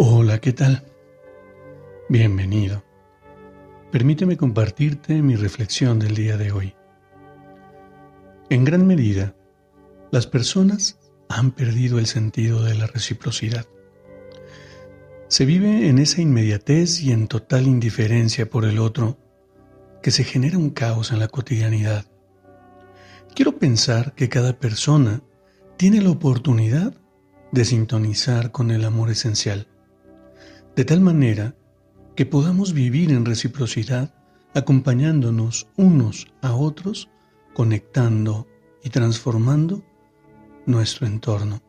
Hola, ¿qué tal? Bienvenido. Permíteme compartirte mi reflexión del día de hoy. En gran medida, las personas han perdido el sentido de la reciprocidad. Se vive en esa inmediatez y en total indiferencia por el otro que se genera un caos en la cotidianidad. Quiero pensar que cada persona tiene la oportunidad de sintonizar con el amor esencial de tal manera que podamos vivir en reciprocidad, acompañándonos unos a otros, conectando y transformando nuestro entorno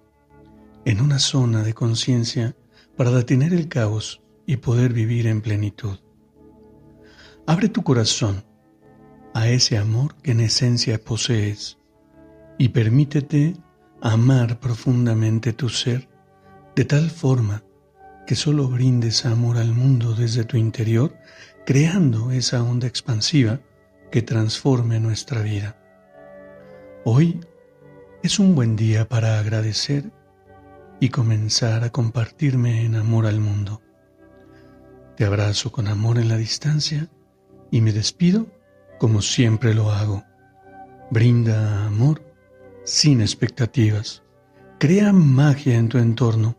en una zona de conciencia para detener el caos y poder vivir en plenitud. Abre tu corazón a ese amor que en esencia posees y permítete amar profundamente tu ser de tal forma que solo brindes amor al mundo desde tu interior, creando esa onda expansiva que transforme nuestra vida. Hoy es un buen día para agradecer y comenzar a compartirme en amor al mundo. Te abrazo con amor en la distancia y me despido como siempre lo hago. Brinda amor sin expectativas. Crea magia en tu entorno